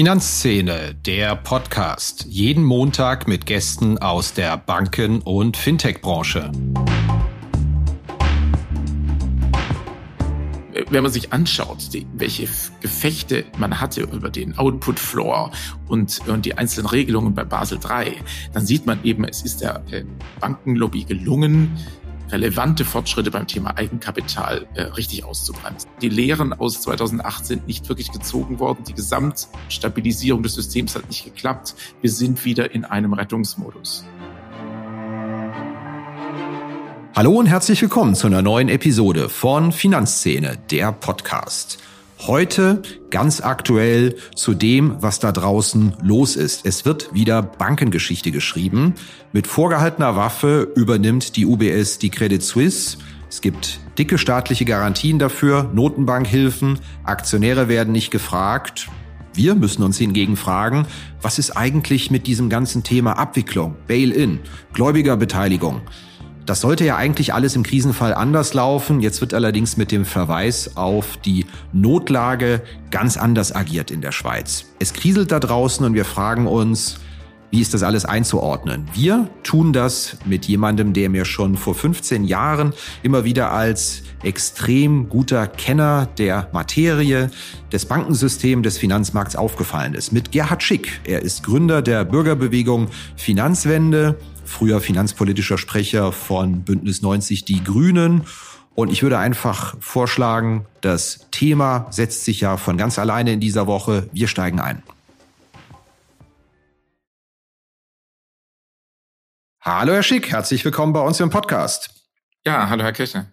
Finanzszene, der Podcast. Jeden Montag mit Gästen aus der Banken- und Fintech-Branche. Wenn man sich anschaut, die, welche Gefechte man hatte über den Output Floor und, und die einzelnen Regelungen bei Basel III, dann sieht man eben, es ist der Bankenlobby gelungen, relevante Fortschritte beim Thema Eigenkapital äh, richtig auszubremsen. Die Lehren aus 2008 sind nicht wirklich gezogen worden. Die Gesamtstabilisierung des Systems hat nicht geklappt. Wir sind wieder in einem Rettungsmodus. Hallo und herzlich willkommen zu einer neuen Episode von Finanzszene, der Podcast. Heute ganz aktuell zu dem, was da draußen los ist. Es wird wieder Bankengeschichte geschrieben. Mit vorgehaltener Waffe übernimmt die UBS die Credit Suisse. Es gibt dicke staatliche Garantien dafür, Notenbankhilfen, Aktionäre werden nicht gefragt. Wir müssen uns hingegen fragen, was ist eigentlich mit diesem ganzen Thema Abwicklung, Bail-in, Gläubigerbeteiligung? Das sollte ja eigentlich alles im Krisenfall anders laufen. Jetzt wird allerdings mit dem Verweis auf die Notlage ganz anders agiert in der Schweiz. Es kriselt da draußen und wir fragen uns, wie ist das alles einzuordnen? Wir tun das mit jemandem, der mir schon vor 15 Jahren immer wieder als extrem guter Kenner der Materie, des Bankensystems, des Finanzmarkts aufgefallen ist. Mit Gerhard Schick. Er ist Gründer der Bürgerbewegung Finanzwende früher finanzpolitischer Sprecher von Bündnis 90 Die Grünen. Und ich würde einfach vorschlagen, das Thema setzt sich ja von ganz alleine in dieser Woche. Wir steigen ein. Hallo Herr Schick, herzlich willkommen bei uns im Podcast. Ja, hallo Herr Kirchner.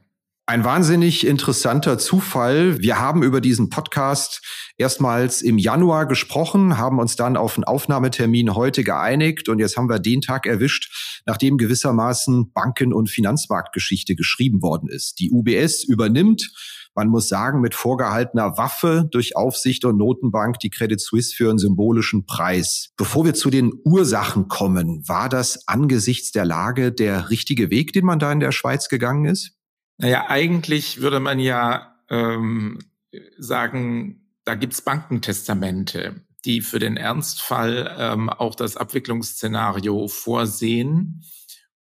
Ein wahnsinnig interessanter Zufall. Wir haben über diesen Podcast erstmals im Januar gesprochen, haben uns dann auf einen Aufnahmetermin heute geeinigt und jetzt haben wir den Tag erwischt, nachdem gewissermaßen Banken- und Finanzmarktgeschichte geschrieben worden ist. Die UBS übernimmt man muss sagen, mit vorgehaltener Waffe durch Aufsicht und Notenbank die Credit Suisse für einen symbolischen Preis. Bevor wir zu den Ursachen kommen, war das angesichts der Lage der richtige Weg, den man da in der Schweiz gegangen ist? Naja, eigentlich würde man ja ähm, sagen, da gibt's Bankentestamente, die für den Ernstfall ähm, auch das Abwicklungsszenario vorsehen.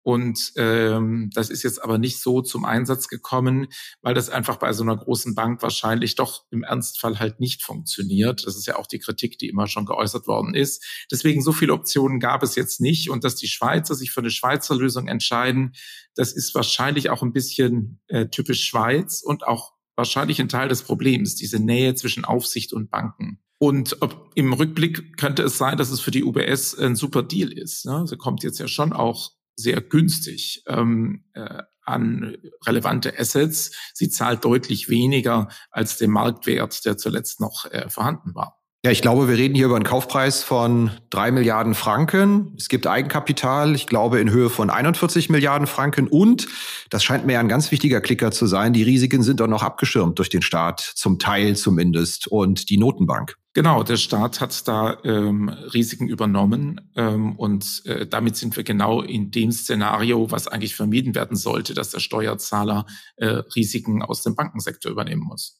Und ähm, das ist jetzt aber nicht so zum Einsatz gekommen, weil das einfach bei so einer großen Bank wahrscheinlich doch im Ernstfall halt nicht funktioniert. Das ist ja auch die Kritik, die immer schon geäußert worden ist. Deswegen so viele Optionen gab es jetzt nicht. Und dass die Schweizer sich für eine Schweizer Lösung entscheiden, das ist wahrscheinlich auch ein bisschen äh, typisch Schweiz und auch wahrscheinlich ein Teil des Problems, diese Nähe zwischen Aufsicht und Banken. Und ob, im Rückblick könnte es sein, dass es für die UBS ein super Deal ist. Ne? Sie kommt jetzt ja schon auch sehr günstig ähm, äh, an relevante Assets. Sie zahlt deutlich weniger als den Marktwert, der zuletzt noch äh, vorhanden war. Ja, ich glaube, wir reden hier über einen Kaufpreis von drei Milliarden Franken. Es gibt Eigenkapital, ich glaube, in Höhe von 41 Milliarden Franken. Und, das scheint mir ja ein ganz wichtiger Klicker zu sein, die Risiken sind auch noch abgeschirmt durch den Staat, zum Teil zumindest, und die Notenbank. Genau, der Staat hat da ähm, Risiken übernommen ähm, und äh, damit sind wir genau in dem Szenario, was eigentlich vermieden werden sollte, dass der Steuerzahler äh, Risiken aus dem Bankensektor übernehmen muss.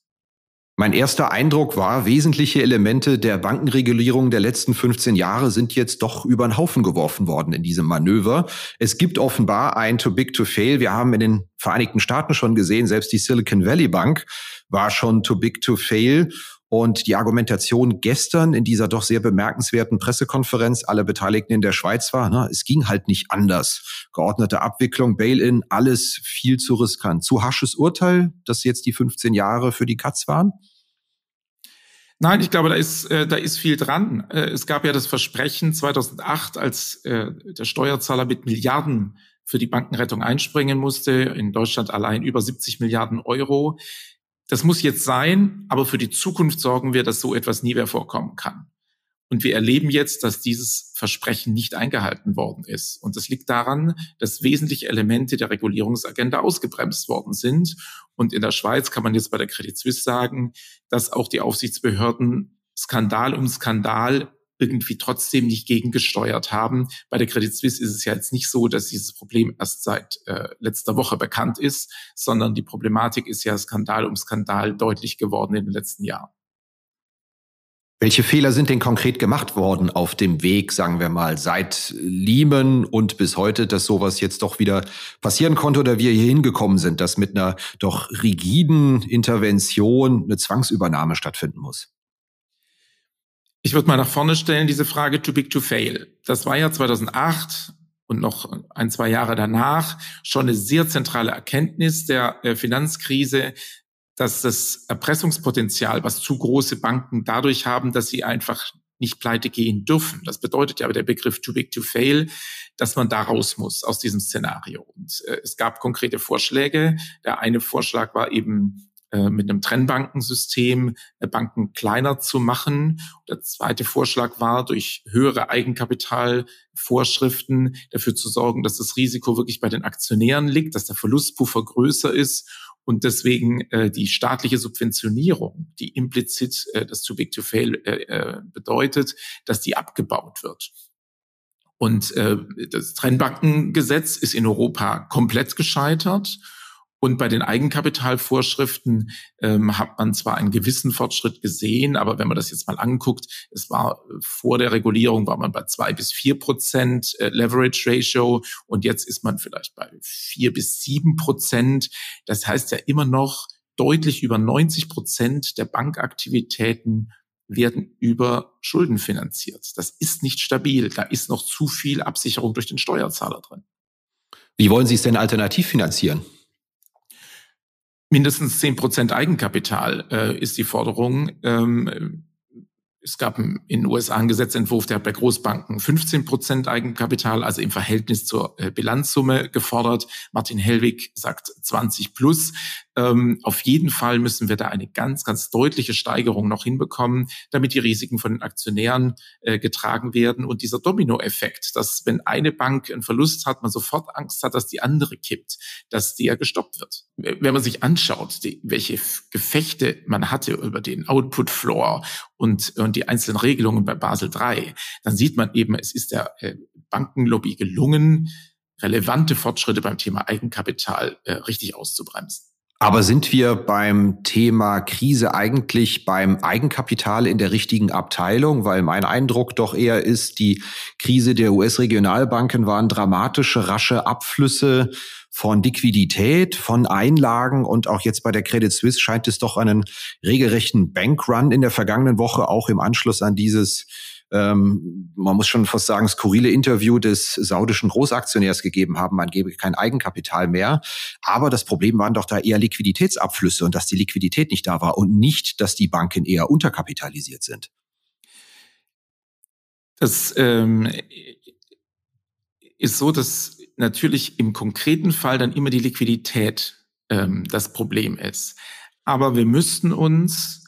Mein erster Eindruck war, wesentliche Elemente der Bankenregulierung der letzten 15 Jahre sind jetzt doch über den Haufen geworfen worden in diesem Manöver. Es gibt offenbar ein Too Big to Fail. Wir haben in den Vereinigten Staaten schon gesehen, selbst die Silicon Valley Bank war schon Too Big to Fail. Und die Argumentation gestern in dieser doch sehr bemerkenswerten Pressekonferenz aller Beteiligten in der Schweiz war, na, es ging halt nicht anders. Geordnete Abwicklung, Bail-in, alles viel zu riskant. Zu hasches Urteil, dass jetzt die 15 Jahre für die Katz waren? Nein, ich glaube, da ist, äh, da ist viel dran. Äh, es gab ja das Versprechen 2008, als äh, der Steuerzahler mit Milliarden für die Bankenrettung einspringen musste, in Deutschland allein über 70 Milliarden Euro. Das muss jetzt sein, aber für die Zukunft sorgen wir, dass so etwas nie mehr vorkommen kann. Und wir erleben jetzt, dass dieses Versprechen nicht eingehalten worden ist. Und das liegt daran, dass wesentliche Elemente der Regulierungsagenda ausgebremst worden sind. Und in der Schweiz kann man jetzt bei der Credit Suisse sagen, dass auch die Aufsichtsbehörden Skandal um Skandal irgendwie trotzdem nicht gegengesteuert haben. Bei der Credit Suisse ist es ja jetzt nicht so, dass dieses Problem erst seit äh, letzter Woche bekannt ist, sondern die Problematik ist ja Skandal um Skandal deutlich geworden in den letzten Jahren. Welche Fehler sind denn konkret gemacht worden auf dem Weg, sagen wir mal, seit Lehman und bis heute, dass sowas jetzt doch wieder passieren konnte oder wir hier hingekommen sind, dass mit einer doch rigiden Intervention eine Zwangsübernahme stattfinden muss? Ich würde mal nach vorne stellen, diese Frage too big to fail. Das war ja 2008 und noch ein, zwei Jahre danach schon eine sehr zentrale Erkenntnis der Finanzkrise, dass das Erpressungspotenzial, was zu große Banken dadurch haben, dass sie einfach nicht pleite gehen dürfen. Das bedeutet ja aber der Begriff too big to fail, dass man da raus muss aus diesem Szenario. Und äh, es gab konkrete Vorschläge. Der eine Vorschlag war eben mit einem Trennbankensystem äh, Banken kleiner zu machen. Der zweite Vorschlag war, durch höhere Eigenkapitalvorschriften dafür zu sorgen, dass das Risiko wirklich bei den Aktionären liegt, dass der Verlustpuffer größer ist und deswegen äh, die staatliche Subventionierung, die implizit äh, das Too Big to Fail äh, äh, bedeutet, dass die abgebaut wird. Und äh, das Trennbankengesetz ist in Europa komplett gescheitert. Und bei den Eigenkapitalvorschriften ähm, hat man zwar einen gewissen Fortschritt gesehen, aber wenn man das jetzt mal anguckt, es war äh, vor der Regulierung war man bei zwei bis vier Prozent äh, Leverage Ratio und jetzt ist man vielleicht bei vier bis sieben Prozent. Das heißt ja immer noch deutlich über 90 Prozent der Bankaktivitäten werden über Schulden finanziert. Das ist nicht stabil. Da ist noch zu viel Absicherung durch den Steuerzahler drin. Wie wollen Sie es denn alternativ finanzieren? Mindestens zehn Prozent Eigenkapital äh, ist die Forderung. Ähm, es gab in den USA einen Gesetzentwurf, der hat bei Großbanken 15 Prozent Eigenkapital, also im Verhältnis zur äh, Bilanzsumme gefordert. Martin Hellwig sagt 20 plus. Ähm, auf jeden Fall müssen wir da eine ganz, ganz deutliche Steigerung noch hinbekommen, damit die Risiken von den Aktionären äh, getragen werden. Und dieser Dominoeffekt, dass wenn eine Bank einen Verlust hat, man sofort Angst hat, dass die andere kippt, dass der gestoppt wird. Wenn man sich anschaut, die, welche Gefechte man hatte über den Output Floor und, und die einzelnen Regelungen bei Basel III, dann sieht man eben, es ist der äh, Bankenlobby gelungen, relevante Fortschritte beim Thema Eigenkapital äh, richtig auszubremsen. Aber sind wir beim Thema Krise eigentlich beim Eigenkapital in der richtigen Abteilung? Weil mein Eindruck doch eher ist, die Krise der US-Regionalbanken waren dramatische, rasche Abflüsse von Liquidität, von Einlagen und auch jetzt bei der Credit Suisse scheint es doch einen regelrechten Bankrun in der vergangenen Woche auch im Anschluss an dieses ähm, man muss schon fast sagen, skurrile Interview des saudischen Großaktionärs gegeben haben, man gebe kein Eigenkapital mehr. Aber das Problem waren doch da eher Liquiditätsabflüsse und dass die Liquidität nicht da war und nicht, dass die Banken eher unterkapitalisiert sind. Das ähm, ist so, dass natürlich im konkreten Fall dann immer die Liquidität ähm, das Problem ist. Aber wir müssten uns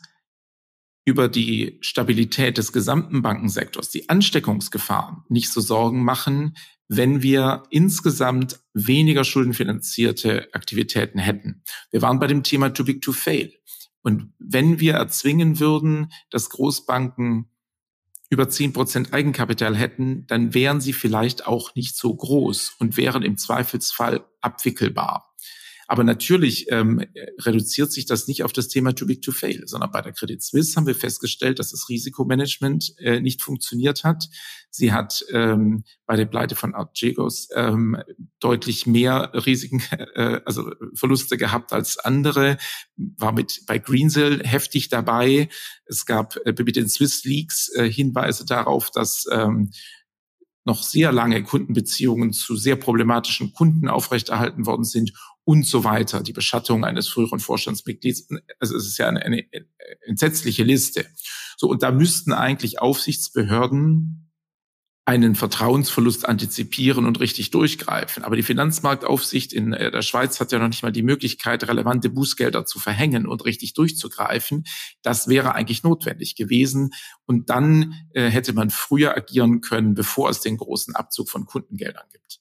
über die Stabilität des gesamten Bankensektors, die Ansteckungsgefahren nicht so Sorgen machen, wenn wir insgesamt weniger schuldenfinanzierte Aktivitäten hätten. Wir waren bei dem Thema too big to fail. Und wenn wir erzwingen würden, dass Großbanken über zehn Prozent Eigenkapital hätten, dann wären sie vielleicht auch nicht so groß und wären im Zweifelsfall abwickelbar. Aber natürlich ähm, reduziert sich das nicht auf das Thema too big to fail, sondern bei der Credit Suisse haben wir festgestellt, dass das Risikomanagement äh, nicht funktioniert hat. Sie hat ähm, bei der Pleite von Archegos ähm, deutlich mehr Risiken, äh, also Verluste gehabt als andere, war mit bei Greensill heftig dabei. Es gab äh, mit den Swiss Leaks äh, Hinweise darauf, dass ähm, noch sehr lange Kundenbeziehungen zu sehr problematischen Kunden aufrechterhalten worden sind und so weiter. Die Beschattung eines früheren Vorstandsmitglieds, also es ist ja eine, eine entsetzliche Liste. So, und da müssten eigentlich Aufsichtsbehörden einen Vertrauensverlust antizipieren und richtig durchgreifen. Aber die Finanzmarktaufsicht in äh, der Schweiz hat ja noch nicht mal die Möglichkeit, relevante Bußgelder zu verhängen und richtig durchzugreifen. Das wäre eigentlich notwendig gewesen. Und dann äh, hätte man früher agieren können, bevor es den großen Abzug von Kundengeldern gibt.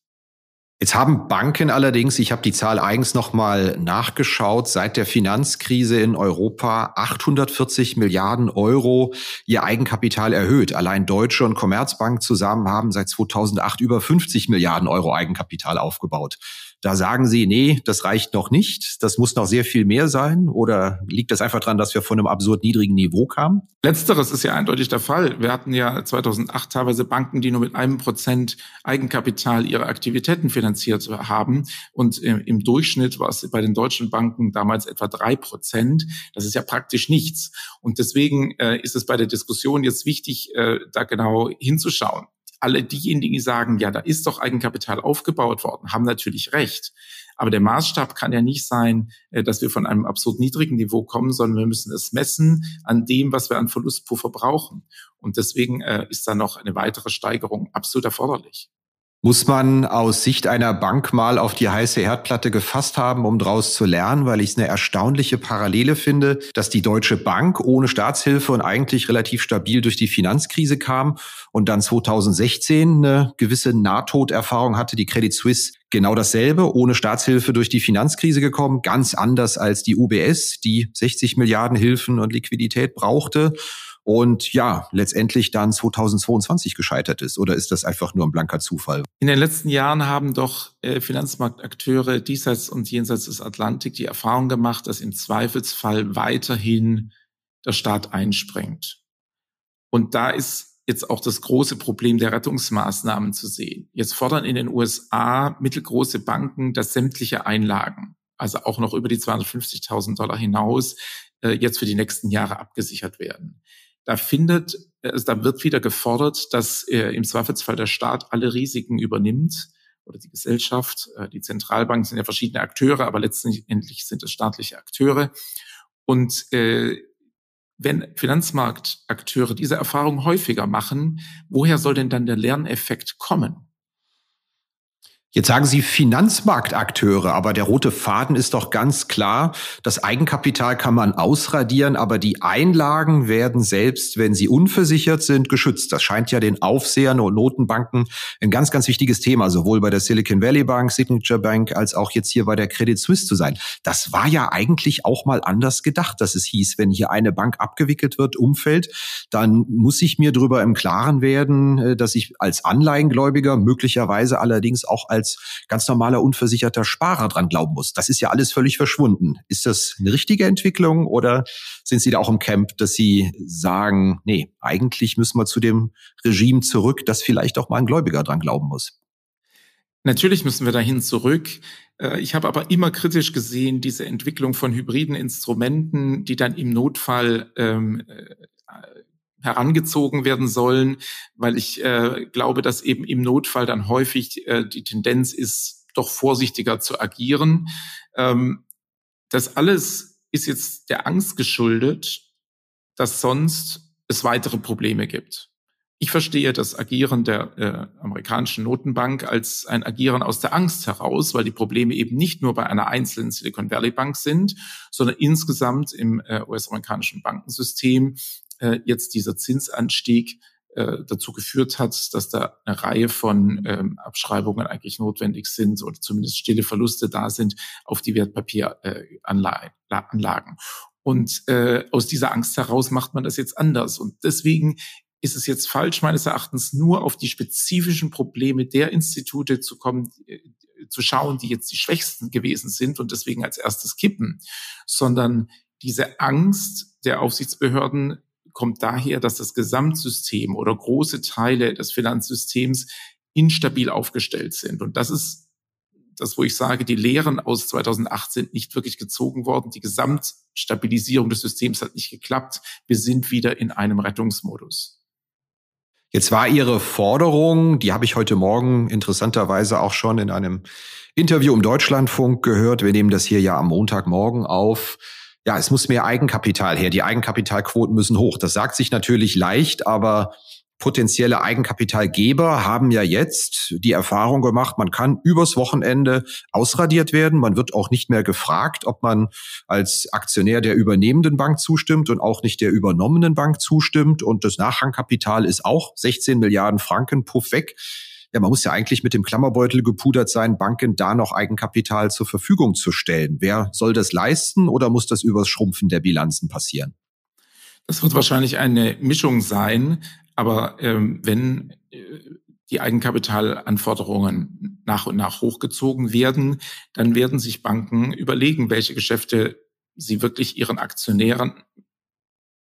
Jetzt haben Banken allerdings, ich habe die Zahl eigens nochmal nachgeschaut, seit der Finanzkrise in Europa 840 Milliarden Euro ihr Eigenkapital erhöht. Allein Deutsche und Commerzbank zusammen haben seit 2008 über 50 Milliarden Euro Eigenkapital aufgebaut. Da sagen Sie, nee, das reicht noch nicht, das muss noch sehr viel mehr sein oder liegt das einfach daran, dass wir von einem absurd niedrigen Niveau kamen? Letzteres ist ja eindeutig der Fall. Wir hatten ja 2008 teilweise Banken, die nur mit einem Prozent Eigenkapital ihre Aktivitäten finanziert haben und im Durchschnitt war es bei den deutschen Banken damals etwa drei Prozent. Das ist ja praktisch nichts. Und deswegen äh, ist es bei der Diskussion jetzt wichtig, äh, da genau hinzuschauen alle diejenigen, die sagen, ja, da ist doch Eigenkapital aufgebaut worden, haben natürlich recht. Aber der Maßstab kann ja nicht sein, äh, dass wir von einem absurd niedrigen Niveau kommen, sondern wir müssen es messen an dem, was wir an Verlustpuffer brauchen. Und deswegen äh, ist da noch eine weitere Steigerung absolut erforderlich. Muss man aus Sicht einer Bank mal auf die heiße Herdplatte gefasst haben, um daraus zu lernen, weil ich es eine erstaunliche Parallele finde, dass die Deutsche Bank ohne Staatshilfe und eigentlich relativ stabil durch die Finanzkrise kam und dann 2016 eine gewisse Nahtoderfahrung hatte, die Credit Suisse genau dasselbe, ohne Staatshilfe durch die Finanzkrise gekommen, ganz anders als die UBS, die 60 Milliarden Hilfen und Liquidität brauchte und ja, letztendlich dann 2022 gescheitert ist? Oder ist das einfach nur ein blanker Zufall? In den letzten Jahren haben doch äh, Finanzmarktakteure diesseits und jenseits des Atlantik die Erfahrung gemacht, dass im Zweifelsfall weiterhin der Staat einspringt. Und da ist jetzt auch das große Problem der Rettungsmaßnahmen zu sehen. Jetzt fordern in den USA mittelgroße Banken, dass sämtliche Einlagen, also auch noch über die 250.000 Dollar hinaus, äh, jetzt für die nächsten Jahre abgesichert werden. Da findet, also da wird wieder gefordert, dass äh, im Zweifelsfall der Staat alle Risiken übernimmt oder die Gesellschaft. Äh, die Zentralbanken sind ja verschiedene Akteure, aber letztendlich sind es staatliche Akteure. Und äh, wenn Finanzmarktakteure diese Erfahrung häufiger machen, woher soll denn dann der Lerneffekt kommen? Jetzt sagen Sie Finanzmarktakteure, aber der rote Faden ist doch ganz klar, das Eigenkapital kann man ausradieren, aber die Einlagen werden selbst, wenn sie unversichert sind, geschützt. Das scheint ja den Aufsehern und Notenbanken ein ganz, ganz wichtiges Thema, sowohl bei der Silicon Valley Bank, Signature Bank, als auch jetzt hier bei der Credit Suisse zu sein. Das war ja eigentlich auch mal anders gedacht, dass es hieß, wenn hier eine Bank abgewickelt wird, umfällt, dann muss ich mir darüber im Klaren werden, äh, dass ich als Anleihengläubiger möglicherweise allerdings auch als als ganz normaler unversicherter Sparer dran glauben muss. Das ist ja alles völlig verschwunden. Ist das eine richtige Entwicklung oder sind Sie da auch im Camp, dass Sie sagen, nee, eigentlich müssen wir zu dem Regime zurück, dass vielleicht auch mal ein Gläubiger dran glauben muss? Natürlich müssen wir dahin zurück. Äh, ich habe aber immer kritisch gesehen, diese Entwicklung von hybriden Instrumenten, die dann im Notfall ähm, äh, herangezogen werden sollen, weil ich äh, glaube, dass eben im Notfall dann häufig äh, die Tendenz ist, doch vorsichtiger zu agieren. Ähm, das alles ist jetzt der Angst geschuldet, dass sonst es weitere Probleme gibt. Ich verstehe das Agieren der äh, amerikanischen Notenbank als ein Agieren aus der Angst heraus, weil die Probleme eben nicht nur bei einer einzelnen Silicon Valley Bank sind, sondern insgesamt im äh, US-amerikanischen Bankensystem äh, jetzt dieser Zinsanstieg äh, dazu geführt hat, dass da eine Reihe von ähm, Abschreibungen eigentlich notwendig sind oder zumindest stille Verluste da sind auf die Wertpapieranlagen. Äh, und äh, aus dieser Angst heraus macht man das jetzt anders. Und deswegen ist es jetzt falsch, meines Erachtens, nur auf die spezifischen Probleme der Institute zu kommen, äh, zu schauen, die jetzt die schwächsten gewesen sind und deswegen als erstes kippen, sondern diese Angst der Aufsichtsbehörden kommt daher, dass das Gesamtsystem oder große Teile des Finanzsystems instabil aufgestellt sind. Und das ist das, wo ich sage, die Lehren aus 2008 sind nicht wirklich gezogen worden. Die Gesamtstabilisierung des Systems hat nicht geklappt. Wir sind wieder in einem Rettungsmodus. Jetzt war Ihre Forderung, die habe ich heute Morgen interessanterweise auch schon in einem Interview im Deutschlandfunk gehört. Wir nehmen das hier ja am Montagmorgen auf ja, es muss mehr Eigenkapital her. Die Eigenkapitalquoten müssen hoch. Das sagt sich natürlich leicht, aber potenzielle Eigenkapitalgeber haben ja jetzt die Erfahrung gemacht, man kann übers Wochenende ausradiert werden. Man wird auch nicht mehr gefragt, ob man als Aktionär der übernehmenden Bank zustimmt und auch nicht der übernommenen Bank zustimmt. Und das Nachrangkapital ist auch 16 Milliarden Franken puff weg. Ja, man muss ja eigentlich mit dem Klammerbeutel gepudert sein, Banken da noch Eigenkapital zur Verfügung zu stellen. Wer soll das leisten oder muss das übers Schrumpfen der Bilanzen passieren? Das wird wahrscheinlich eine Mischung sein, aber ähm, wenn äh, die Eigenkapitalanforderungen nach und nach hochgezogen werden, dann werden sich Banken überlegen, welche Geschäfte sie wirklich ihren Aktionären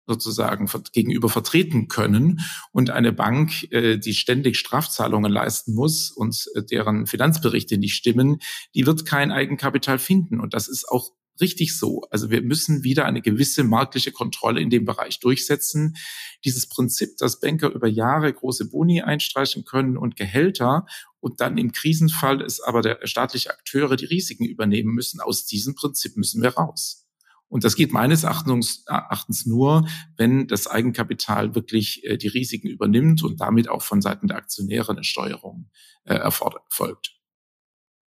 sozusagen gegenüber vertreten können. Und eine Bank, äh, die ständig Strafzahlungen leisten muss und äh, deren Finanzberichte nicht stimmen, die wird kein Eigenkapital finden. Und das ist auch richtig so. Also wir müssen wieder eine gewisse marktliche Kontrolle in dem Bereich durchsetzen. Dieses Prinzip, dass Banker über Jahre große Boni einstreichen können und Gehälter und dann im Krisenfall ist aber der staatliche Akteure die Risiken übernehmen müssen, aus diesem Prinzip müssen wir raus. Und das geht meines Erachtens, nur, wenn das Eigenkapital wirklich äh, die Risiken übernimmt und damit auch von Seiten der Aktionäre eine Steuerung äh, erfolgt.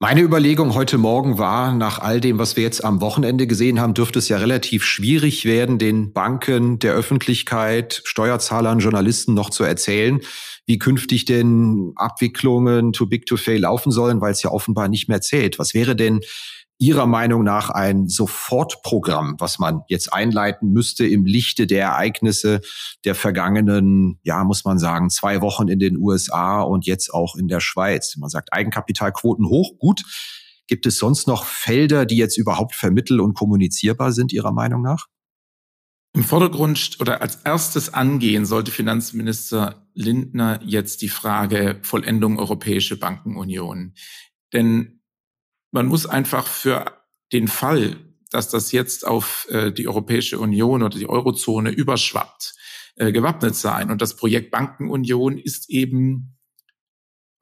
Meine Überlegung heute Morgen war, nach all dem, was wir jetzt am Wochenende gesehen haben, dürfte es ja relativ schwierig werden, den Banken, der Öffentlichkeit, Steuerzahlern, Journalisten noch zu erzählen, wie künftig denn Abwicklungen too big to fail laufen sollen, weil es ja offenbar nicht mehr zählt. Was wäre denn Ihrer Meinung nach ein Sofortprogramm, was man jetzt einleiten müsste im Lichte der Ereignisse der vergangenen, ja, muss man sagen, zwei Wochen in den USA und jetzt auch in der Schweiz? Man sagt Eigenkapitalquoten hoch, gut. Gibt es sonst noch Felder, die jetzt überhaupt vermittel- und kommunizierbar sind, Ihrer Meinung nach? Im Vordergrund oder als erstes angehen sollte Finanzminister Lindner jetzt die Frage Vollendung Europäische Bankenunion. Denn man muss einfach für den Fall, dass das jetzt auf äh, die Europäische Union oder die Eurozone überschwappt, äh, gewappnet sein. Und das Projekt Bankenunion ist eben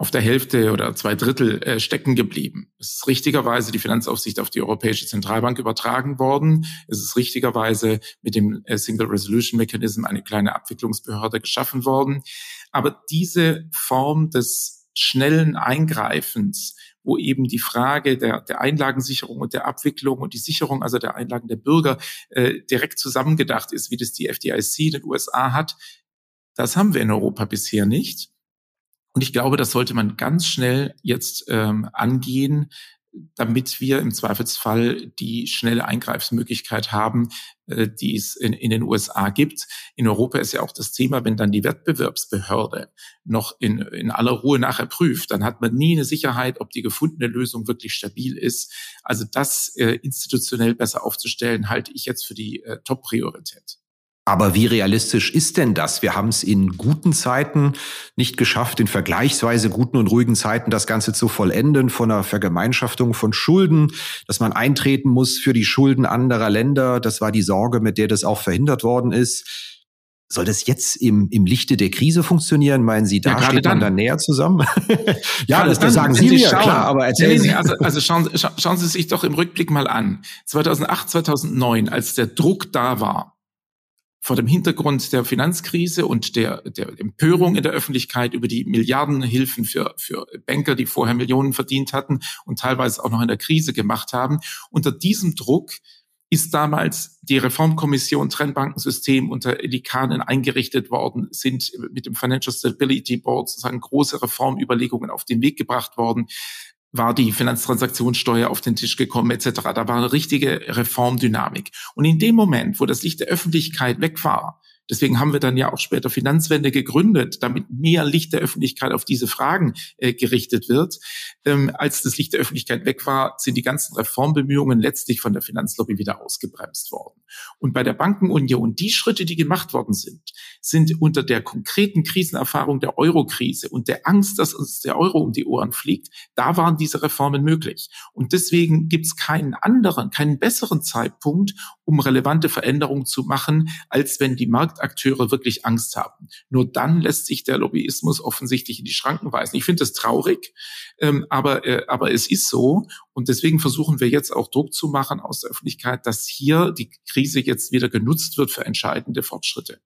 auf der Hälfte oder zwei Drittel äh, stecken geblieben. Es ist richtigerweise die Finanzaufsicht auf die Europäische Zentralbank übertragen worden. Es ist richtigerweise mit dem äh, Single Resolution Mechanism eine kleine Abwicklungsbehörde geschaffen worden. Aber diese Form des schnellen Eingreifens wo eben die Frage der, der Einlagensicherung und der Abwicklung und die Sicherung also der Einlagen der Bürger äh, direkt zusammengedacht ist, wie das die FDIC in den USA hat. Das haben wir in Europa bisher nicht. Und ich glaube, das sollte man ganz schnell jetzt ähm, angehen, damit wir im Zweifelsfall die schnelle Eingreifsmöglichkeit haben, die es in, in, den USA gibt. In Europa ist ja auch das Thema, wenn dann die Wettbewerbsbehörde noch in, in aller Ruhe nachher prüft, dann hat man nie eine Sicherheit, ob die gefundene Lösung wirklich stabil ist. Also das äh, institutionell besser aufzustellen, halte ich jetzt für die äh, Top-Priorität. Aber wie realistisch ist denn das? Wir haben es in guten Zeiten nicht geschafft, in vergleichsweise guten und ruhigen Zeiten das Ganze zu vollenden von einer Vergemeinschaftung von Schulden, dass man eintreten muss für die Schulden anderer Länder. Das war die Sorge, mit der das auch verhindert worden ist. Soll das jetzt im, im Lichte der Krise funktionieren? Meinen Sie, da ja, steht man dann. dann näher zusammen? ja, das, das sagen Sie, Sie mir, schauen, klar, aber erzählen Sie. Also, also schauen, schauen Sie sich doch im Rückblick mal an. 2008, 2009, als der Druck da war, vor dem Hintergrund der Finanzkrise und der, der Empörung in der Öffentlichkeit über die Milliardenhilfen für, für Banker, die vorher Millionen verdient hatten und teilweise auch noch in der Krise gemacht haben. Unter diesem Druck ist damals die Reformkommission Trennbankensystem unter Elikanen eingerichtet worden, sind mit dem Financial Stability Board sozusagen große Reformüberlegungen auf den Weg gebracht worden war die Finanztransaktionssteuer auf den Tisch gekommen etc. Da war eine richtige Reformdynamik. Und in dem Moment, wo das Licht der Öffentlichkeit weg war, Deswegen haben wir dann ja auch später Finanzwende gegründet, damit mehr Licht der Öffentlichkeit auf diese Fragen äh, gerichtet wird. Ähm, als das Licht der Öffentlichkeit weg war, sind die ganzen Reformbemühungen letztlich von der Finanzlobby wieder ausgebremst worden. Und bei der Bankenunion, die Schritte, die gemacht worden sind, sind unter der konkreten Krisenerfahrung der Eurokrise und der Angst, dass uns der Euro um die Ohren fliegt, da waren diese Reformen möglich. Und deswegen gibt es keinen anderen, keinen besseren Zeitpunkt, um relevante Veränderungen zu machen, als wenn die Markt Marktakteure wirklich Angst haben. Nur dann lässt sich der Lobbyismus offensichtlich in die Schranken weisen. Ich finde das traurig, ähm, aber, äh, aber es ist so. Und deswegen versuchen wir jetzt auch Druck zu machen aus der Öffentlichkeit, dass hier die Krise jetzt wieder genutzt wird für entscheidende Fortschritte.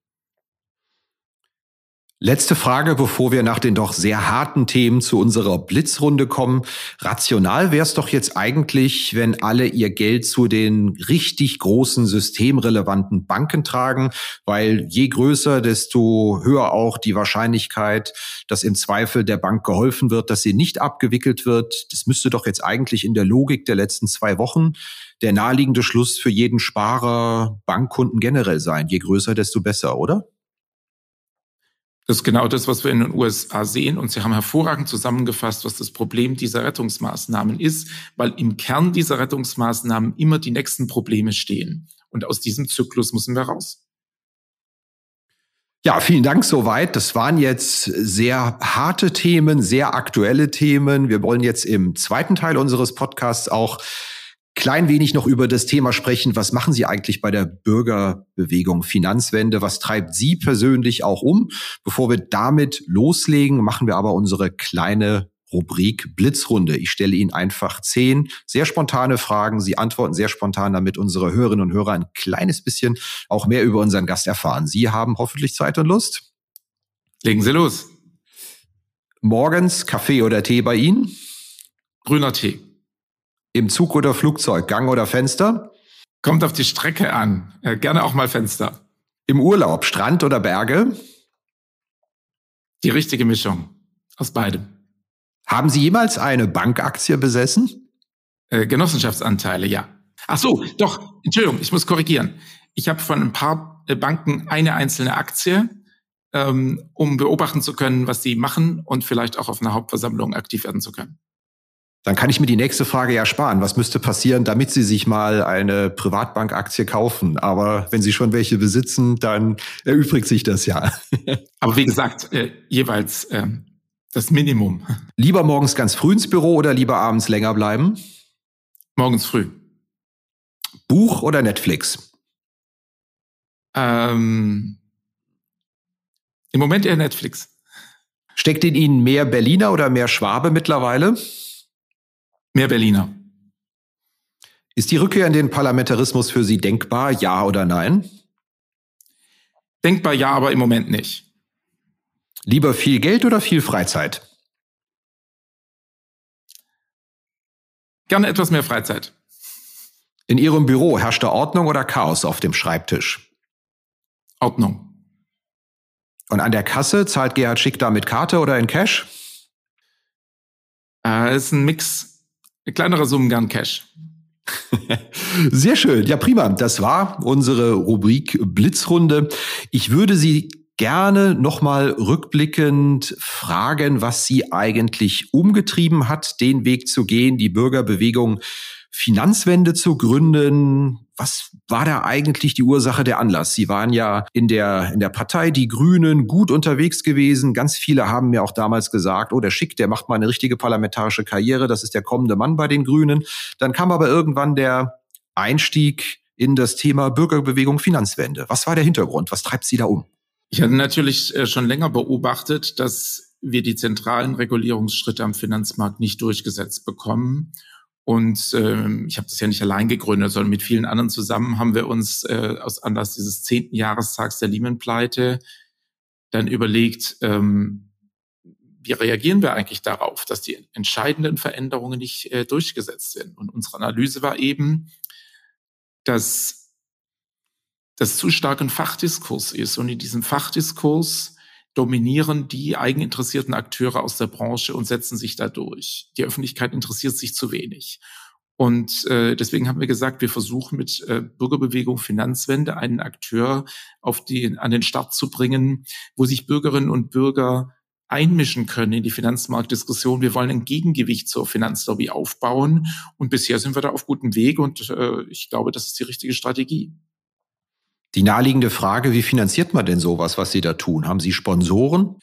Letzte Frage, bevor wir nach den doch sehr harten Themen zu unserer Blitzrunde kommen. Rational wäre es doch jetzt eigentlich, wenn alle ihr Geld zu den richtig großen systemrelevanten Banken tragen, weil je größer, desto höher auch die Wahrscheinlichkeit, dass im Zweifel der Bank geholfen wird, dass sie nicht abgewickelt wird. Das müsste doch jetzt eigentlich in der Logik der letzten zwei Wochen der naheliegende Schluss für jeden Sparer, Bankkunden generell sein. Je größer, desto besser, oder? Das ist genau das, was wir in den USA sehen. Und Sie haben hervorragend zusammengefasst, was das Problem dieser Rettungsmaßnahmen ist, weil im Kern dieser Rettungsmaßnahmen immer die nächsten Probleme stehen. Und aus diesem Zyklus müssen wir raus. Ja, vielen Dank soweit. Das waren jetzt sehr harte Themen, sehr aktuelle Themen. Wir wollen jetzt im zweiten Teil unseres Podcasts auch klein wenig noch über das Thema sprechen. Was machen Sie eigentlich bei der Bürgerbewegung Finanzwende? Was treibt Sie persönlich auch um? Bevor wir damit loslegen, machen wir aber unsere kleine Rubrik Blitzrunde. Ich stelle Ihnen einfach zehn sehr spontane Fragen. Sie antworten sehr spontan, damit unsere Hörerinnen und Hörer ein kleines bisschen auch mehr über unseren Gast erfahren. Sie haben hoffentlich Zeit und Lust. Legen Sie los. Morgens Kaffee oder Tee bei Ihnen? Grüner Tee. Im Zug oder Flugzeug, Gang oder Fenster? Kommt auf die Strecke an. Äh, gerne auch mal Fenster. Im Urlaub, Strand oder Berge? Die richtige Mischung aus beidem. Haben Sie jemals eine Bankaktie besessen? Äh, Genossenschaftsanteile, ja. Ach so, doch, Entschuldigung, ich muss korrigieren. Ich habe von ein paar äh, Banken eine einzelne Aktie, ähm, um beobachten zu können, was sie machen und vielleicht auch auf einer Hauptversammlung aktiv werden zu können. Dann kann ich mir die nächste Frage ja sparen. Was müsste passieren, damit Sie sich mal eine Privatbankaktie kaufen? Aber wenn Sie schon welche besitzen, dann erübrigt sich das ja. Aber wie gesagt, äh, jeweils äh, das Minimum. Lieber morgens ganz früh ins Büro oder lieber abends länger bleiben? Morgens früh. Buch oder Netflix? Ähm, Im Moment eher Netflix. Steckt in Ihnen mehr Berliner oder mehr Schwabe mittlerweile? Mehr Berliner. Ist die Rückkehr in den Parlamentarismus für Sie denkbar, ja oder nein? Denkbar ja, aber im Moment nicht. Lieber viel Geld oder viel Freizeit? Gerne etwas mehr Freizeit. In Ihrem Büro herrscht da Ordnung oder Chaos auf dem Schreibtisch? Ordnung. Und an der Kasse zahlt Gerhard Schick da mit Karte oder in Cash? Äh, ist ein Mix kleinere Summen gern Cash. Sehr schön. Ja, prima. Das war unsere Rubrik Blitzrunde. Ich würde Sie gerne nochmal rückblickend fragen, was Sie eigentlich umgetrieben hat, den Weg zu gehen, die Bürgerbewegung Finanzwende zu gründen. Was war da eigentlich die Ursache der Anlass? Sie waren ja in der, in der Partei Die Grünen gut unterwegs gewesen. Ganz viele haben mir auch damals gesagt, oh, der Schick, der macht mal eine richtige parlamentarische Karriere. Das ist der kommende Mann bei den Grünen. Dann kam aber irgendwann der Einstieg in das Thema Bürgerbewegung Finanzwende. Was war der Hintergrund? Was treibt Sie da um? Ich hatte natürlich äh, schon länger beobachtet, dass wir die zentralen Regulierungsschritte am Finanzmarkt nicht durchgesetzt bekommen und ähm, ich habe das ja nicht allein gegründet, sondern mit vielen anderen zusammen haben wir uns äh, aus Anlass dieses zehnten Jahrestags der Lehman-Pleite dann überlegt, ähm, wie reagieren wir eigentlich darauf, dass die entscheidenden Veränderungen nicht äh, durchgesetzt sind. Und unsere Analyse war eben, dass das zu stark ein Fachdiskurs ist. Und in diesem Fachdiskurs dominieren die eigeninteressierten Akteure aus der Branche und setzen sich da durch. Die Öffentlichkeit interessiert sich zu wenig. Und äh, deswegen haben wir gesagt, wir versuchen mit äh, Bürgerbewegung Finanzwende einen Akteur auf die, an den Start zu bringen, wo sich Bürgerinnen und Bürger einmischen können in die Finanzmarktdiskussion. Wir wollen ein Gegengewicht zur Finanzlobby aufbauen. Und bisher sind wir da auf gutem Weg und äh, ich glaube, das ist die richtige Strategie. Die naheliegende Frage, wie finanziert man denn sowas, was Sie da tun? Haben Sie Sponsoren?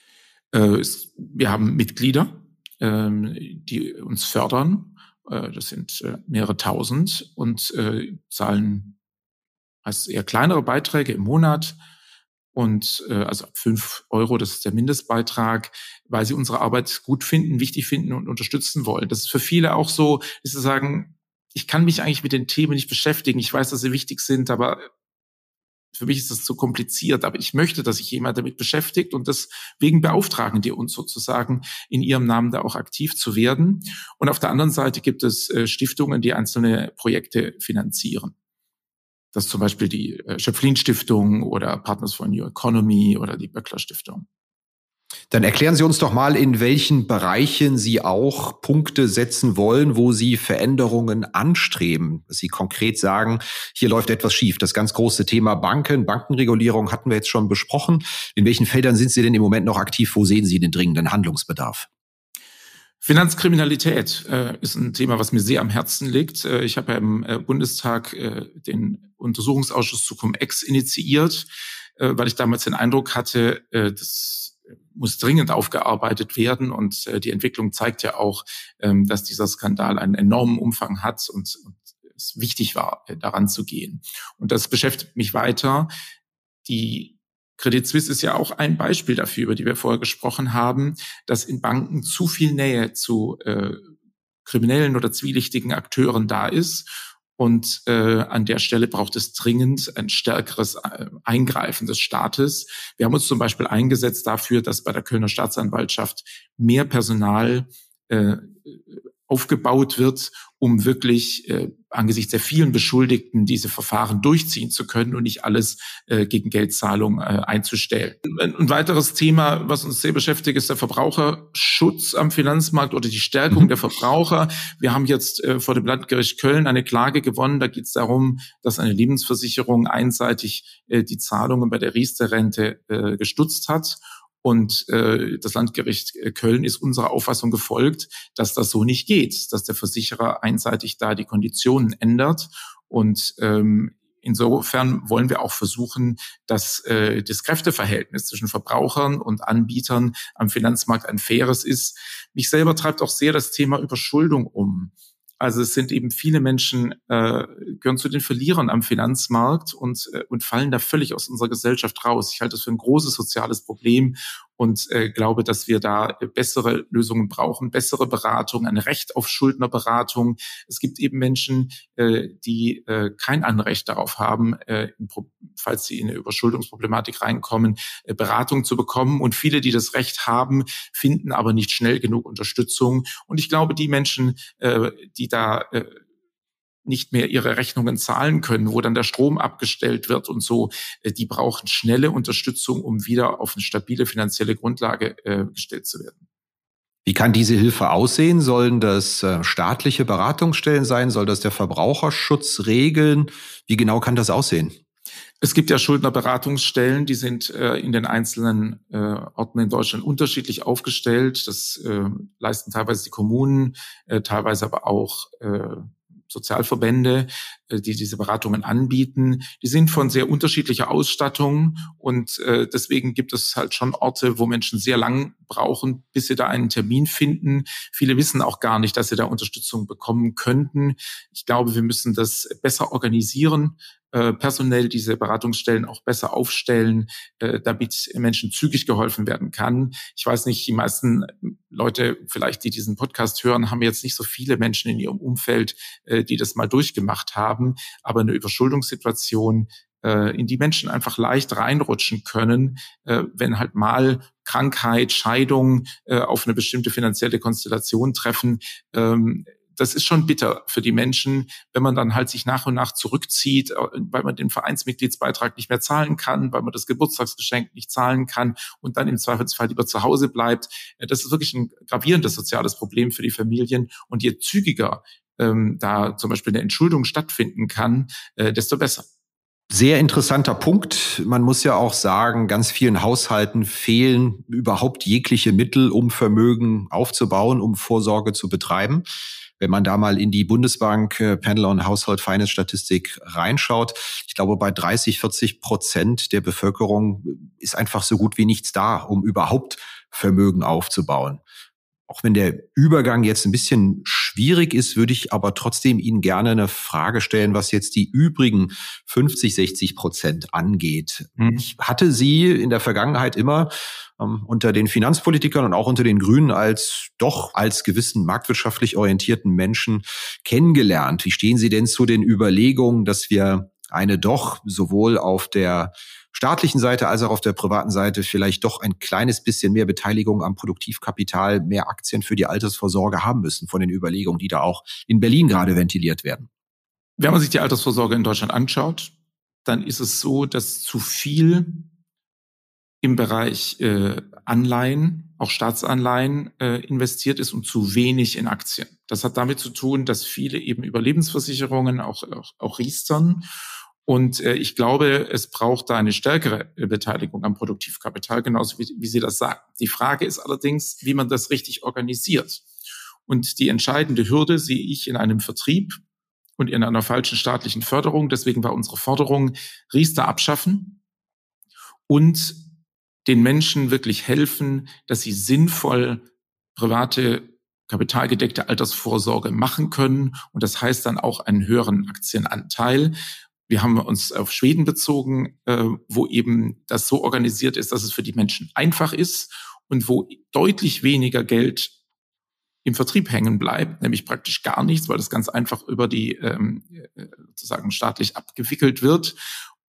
Äh, wir haben Mitglieder, ähm, die uns fördern. Äh, das sind äh, mehrere tausend und zahlen als eher kleinere Beiträge im Monat und also fünf Euro, das ist der Mindestbeitrag, weil sie unsere Arbeit gut finden, wichtig finden und unterstützen wollen. Das ist für viele auch so, dass sie sagen, ich kann mich eigentlich mit den Themen nicht beschäftigen. Ich weiß, dass sie wichtig sind, aber für mich ist das zu kompliziert, aber ich möchte, dass sich jemand damit beschäftigt und deswegen beauftragen die uns sozusagen, in ihrem Namen da auch aktiv zu werden. Und auf der anderen Seite gibt es äh, Stiftungen, die einzelne Projekte finanzieren. Das ist zum Beispiel die äh, Schöpflin Stiftung oder Partners for New Economy oder die Böckler Stiftung. Dann erklären Sie uns doch mal, in welchen Bereichen Sie auch Punkte setzen wollen, wo Sie Veränderungen anstreben. Sie konkret sagen, hier läuft etwas schief. Das ganz große Thema Banken, Bankenregulierung hatten wir jetzt schon besprochen. In welchen Feldern sind Sie denn im Moment noch aktiv? Wo sehen Sie den dringenden Handlungsbedarf? Finanzkriminalität äh, ist ein Thema, was mir sehr am Herzen liegt. Äh, ich habe ja im äh, Bundestag äh, den Untersuchungsausschuss zu Cum-Ex initiiert, äh, weil ich damals den Eindruck hatte, äh, das muss dringend aufgearbeitet werden. Und die Entwicklung zeigt ja auch, ähm, dass dieser Skandal einen enormen Umfang hat und, und es wichtig war, daran zu gehen. Und das beschäftigt mich weiter. Die Credit Suisse ist ja auch ein Beispiel dafür, über die wir vorher gesprochen haben, dass in Banken zu viel Nähe zu äh, kriminellen oder zwielichtigen Akteuren da ist. Und äh, an der Stelle braucht es dringend ein stärkeres äh, Eingreifen des Staates. Wir haben uns zum Beispiel eingesetzt dafür, dass bei der Kölner Staatsanwaltschaft mehr Personal äh, aufgebaut wird, um wirklich äh, angesichts der vielen Beschuldigten diese Verfahren durchziehen zu können und nicht alles äh, gegen Geldzahlung äh, einzustellen. Ein weiteres Thema, was uns sehr beschäftigt, ist der Verbraucherschutz am Finanzmarkt oder die Stärkung mhm. der Verbraucher. Wir haben jetzt äh, vor dem Landgericht Köln eine Klage gewonnen. Da geht es darum, dass eine Lebensversicherung einseitig äh, die Zahlungen bei der Riester-Rente äh, gestutzt hat. Und äh, das Landgericht äh, Köln ist unserer Auffassung gefolgt, dass das so nicht geht, dass der Versicherer einseitig da die Konditionen ändert. Und ähm, insofern wollen wir auch versuchen, dass äh, das Kräfteverhältnis zwischen Verbrauchern und Anbietern am Finanzmarkt ein faires ist. Mich selber treibt auch sehr das Thema Überschuldung um. Also es sind eben viele Menschen, äh, gehören zu den Verlierern am Finanzmarkt und, äh, und fallen da völlig aus unserer Gesellschaft raus. Ich halte das für ein großes soziales Problem und äh, glaube, dass wir da bessere Lösungen brauchen, bessere Beratung, ein Recht auf Schuldnerberatung. Es gibt eben Menschen, äh, die äh, kein Anrecht darauf haben, äh, falls sie in eine Überschuldungsproblematik reinkommen, äh, Beratung zu bekommen. Und viele, die das Recht haben, finden aber nicht schnell genug Unterstützung. Und ich glaube, die Menschen, äh, die da äh, nicht mehr ihre Rechnungen zahlen können, wo dann der Strom abgestellt wird und so, äh, die brauchen schnelle Unterstützung, um wieder auf eine stabile finanzielle Grundlage äh, gestellt zu werden. Wie kann diese Hilfe aussehen? Sollen das äh, staatliche Beratungsstellen sein? Soll das der Verbraucherschutz regeln? Wie genau kann das aussehen? Es gibt ja Schuldnerberatungsstellen, die sind äh, in den einzelnen äh, Orten in Deutschland unterschiedlich aufgestellt. Das äh, leisten teilweise die Kommunen, teilweise aber auch Sozialverbände, äh, die diese Beratungen anbieten, die sind von sehr unterschiedlicher Ausstattung und äh, deswegen gibt es halt schon Orte, wo Menschen sehr lang brauchen, bis sie da einen Termin finden. Viele wissen auch gar nicht, dass sie da Unterstützung bekommen könnten. Ich glaube, wir müssen das besser organisieren, äh, personell diese Beratungsstellen auch besser aufstellen, äh, damit Menschen zügig geholfen werden kann. Ich weiß nicht, die meisten Leute vielleicht, die diesen Podcast hören, haben jetzt nicht so viele Menschen in ihrem Umfeld, äh, die das mal durchgemacht haben, aber eine Überschuldungssituation äh, in die Menschen einfach leicht reinrutschen können, äh, wenn halt mal Krankheit, Scheidung äh, auf eine bestimmte finanzielle Konstellation treffen. Das ist schon bitter für die Menschen, wenn man dann halt sich nach und nach zurückzieht, äh, weil man den Vereinsmitgliedsbeitrag nicht mehr zahlen kann, weil man das Geburtstagsgeschenk nicht zahlen kann und dann im Zweifelsfall lieber zu Hause bleibt. Äh, das ist wirklich ein gravierendes soziales Problem für die Familien. Und je zügiger ähm, da zum Beispiel eine Entschuldung stattfinden kann, äh, desto besser. Sehr interessanter Punkt. Man muss ja auch sagen, ganz vielen Haushalten fehlen überhaupt jegliche Mittel, um Vermögen aufzubauen, um Vorsorge zu betreiben. Wenn man da mal in die Bundesbank äh, Panel on Household Finance Statistik reinschaut, ich glaube, bei 30, 40 Prozent der Bevölkerung ist einfach so gut wie nichts da, um überhaupt Vermögen aufzubauen. Auch wenn der Übergang jetzt ein bisschen schwierig ist, würde ich aber trotzdem Ihnen gerne eine Frage stellen, was jetzt die übrigen 50, 60 Prozent angeht. Mhm. Ich hatte Sie in der Vergangenheit immer ähm, unter den Finanzpolitikern und auch unter den Grünen als doch als gewissen marktwirtschaftlich orientierten Menschen kennengelernt. Wie stehen Sie denn zu den Überlegungen, dass wir eine doch sowohl auf der staatlichen Seite als auch auf der privaten Seite vielleicht doch ein kleines bisschen mehr Beteiligung am Produktivkapital, mehr Aktien für die Altersvorsorge haben müssen von den Überlegungen, die da auch in Berlin gerade ventiliert werden. Wenn man sich die Altersvorsorge in Deutschland anschaut, dann ist es so, dass zu viel im Bereich äh, Anleihen, auch Staatsanleihen äh, investiert ist und zu wenig in Aktien. Das hat damit zu tun, dass viele eben über Lebensversicherungen auch, auch, auch riestern. Und äh, ich glaube, es braucht da eine stärkere äh, Beteiligung am Produktivkapital, genauso wie, wie Sie das sagen. Die Frage ist allerdings, wie man das richtig organisiert. Und die entscheidende Hürde sehe ich in einem Vertrieb und in einer falschen staatlichen Förderung. Deswegen war unsere Forderung, Riester abschaffen und den Menschen wirklich helfen, dass sie sinnvoll private kapitalgedeckte Altersvorsorge machen können. Und das heißt dann auch einen höheren Aktienanteil. Wir haben uns auf Schweden bezogen, äh, wo eben das so organisiert ist, dass es für die Menschen einfach ist und wo deutlich weniger Geld im Vertrieb hängen bleibt, nämlich praktisch gar nichts, weil das ganz einfach über die ähm, äh, sozusagen staatlich abgewickelt wird.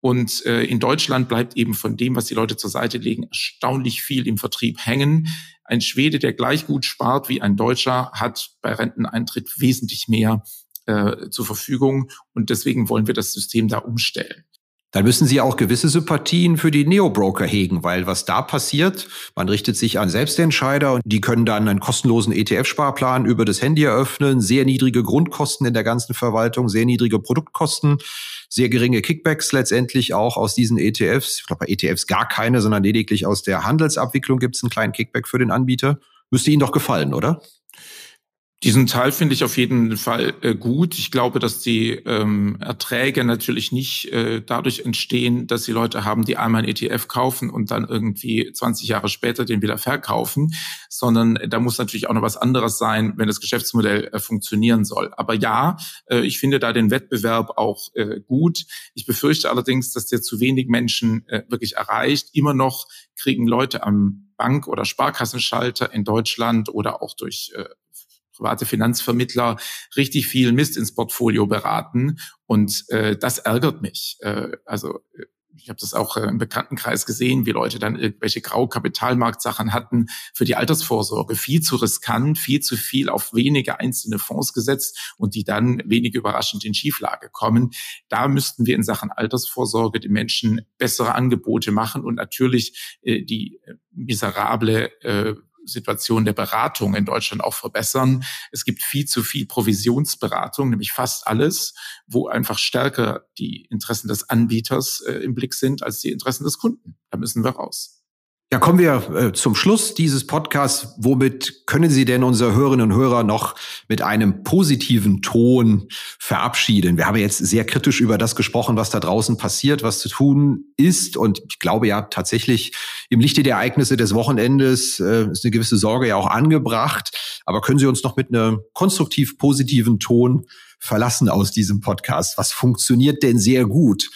Und äh, in Deutschland bleibt eben von dem, was die Leute zur Seite legen, erstaunlich viel im Vertrieb hängen. Ein Schwede, der gleich gut spart wie ein Deutscher, hat bei Renteneintritt wesentlich mehr äh, zur Verfügung. Und deswegen wollen wir das System da umstellen. Dann müssen Sie auch gewisse Sympathien für die Neo-Broker hegen, weil was da passiert, man richtet sich an Selbstentscheider und die können dann einen kostenlosen ETF-Sparplan über das Handy eröffnen, sehr niedrige Grundkosten in der ganzen Verwaltung, sehr niedrige Produktkosten, sehr geringe Kickbacks letztendlich auch aus diesen ETFs. Ich glaube, bei ETFs gar keine, sondern lediglich aus der Handelsabwicklung gibt es einen kleinen Kickback für den Anbieter. Müsste Ihnen doch gefallen, oder? Diesen Teil finde ich auf jeden Fall äh, gut. Ich glaube, dass die ähm, Erträge natürlich nicht äh, dadurch entstehen, dass die Leute haben, die einmal ein ETF kaufen und dann irgendwie 20 Jahre später den wieder verkaufen, sondern da muss natürlich auch noch was anderes sein, wenn das Geschäftsmodell äh, funktionieren soll. Aber ja, äh, ich finde da den Wettbewerb auch äh, gut. Ich befürchte allerdings, dass der zu wenig Menschen äh, wirklich erreicht. Immer noch kriegen Leute am Bank- oder Sparkassenschalter in Deutschland oder auch durch private Finanzvermittler richtig viel Mist ins Portfolio beraten. Und äh, das ärgert mich. Äh, also ich habe das auch äh, im Bekanntenkreis gesehen, wie Leute dann irgendwelche Graukapitalmarktsachen hatten für die Altersvorsorge. Viel zu riskant, viel zu viel auf wenige einzelne Fonds gesetzt und die dann wenig überraschend in Schieflage kommen. Da müssten wir in Sachen Altersvorsorge den Menschen bessere Angebote machen und natürlich äh, die äh, miserable äh, Situation der Beratung in Deutschland auch verbessern. Es gibt viel zu viel Provisionsberatung, nämlich fast alles, wo einfach stärker die Interessen des Anbieters äh, im Blick sind als die Interessen des Kunden. Da müssen wir raus. Ja, kommen wir äh, zum Schluss dieses Podcasts. Womit können Sie denn unsere Hörerinnen und Hörer noch mit einem positiven Ton verabschieden? Wir haben jetzt sehr kritisch über das gesprochen, was da draußen passiert, was zu tun ist. Und ich glaube ja tatsächlich im Lichte der Ereignisse des Wochenendes äh, ist eine gewisse Sorge ja auch angebracht. Aber können Sie uns noch mit einem konstruktiv positiven Ton verlassen aus diesem Podcast? Was funktioniert denn sehr gut?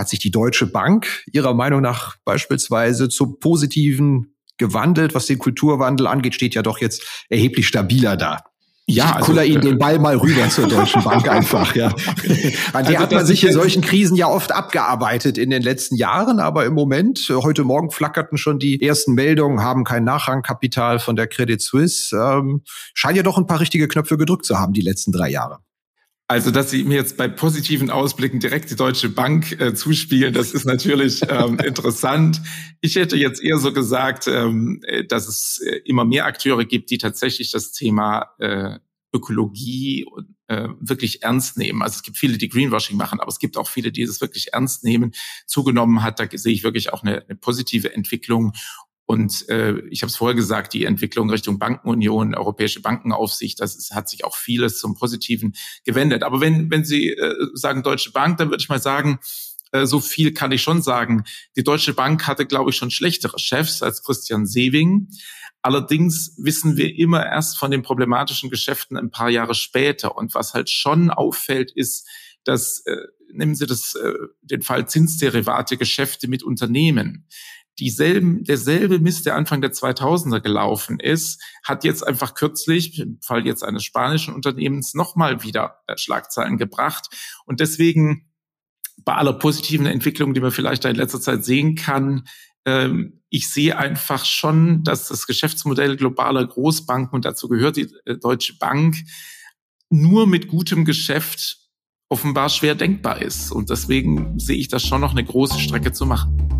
Hat sich die Deutsche Bank Ihrer Meinung nach beispielsweise zum Positiven gewandelt? Was den Kulturwandel angeht, steht ja doch jetzt erheblich stabiler da. Ja, also, kuller Ihnen den Ball mal rüber zur Deutschen Bank einfach, ja. An der also hat man sich in solchen Krisen ja oft abgearbeitet in den letzten Jahren, aber im Moment, heute Morgen flackerten schon die ersten Meldungen, haben kein Nachrangkapital von der Credit Suisse, ähm, scheint ja doch ein paar richtige Knöpfe gedrückt zu haben die letzten drei Jahre. Also, dass Sie mir jetzt bei positiven Ausblicken direkt die Deutsche Bank äh, zuspielen, das ist natürlich ähm, interessant. Ich hätte jetzt eher so gesagt, ähm, äh, dass es äh, immer mehr Akteure gibt, die tatsächlich das Thema äh, Ökologie äh, wirklich ernst nehmen. Also es gibt viele, die Greenwashing machen, aber es gibt auch viele, die es wirklich ernst nehmen. Zugenommen hat, da sehe ich wirklich auch eine, eine positive Entwicklung. Und äh, ich habe es vorher gesagt, die Entwicklung Richtung Bankenunion, europäische Bankenaufsicht, das ist, hat sich auch vieles zum Positiven gewendet. Aber wenn, wenn Sie äh, sagen Deutsche Bank, dann würde ich mal sagen, äh, so viel kann ich schon sagen. Die Deutsche Bank hatte, glaube ich, schon schlechtere Chefs als Christian Sewing. Allerdings wissen wir immer erst von den problematischen Geschäften ein paar Jahre später. Und was halt schon auffällt, ist, dass, äh, nehmen Sie das, äh, den Fall Zinsderivate, Geschäfte mit Unternehmen dieselben, derselbe Mist, der Anfang der 2000er gelaufen ist, hat jetzt einfach kürzlich, im Fall jetzt eines spanischen Unternehmens, nochmal wieder äh, Schlagzeilen gebracht. Und deswegen bei aller positiven Entwicklung, die man vielleicht da in letzter Zeit sehen kann, ähm, ich sehe einfach schon, dass das Geschäftsmodell globaler Großbanken, und dazu gehört die äh, Deutsche Bank, nur mit gutem Geschäft offenbar schwer denkbar ist. Und deswegen sehe ich das schon noch eine große Strecke zu machen.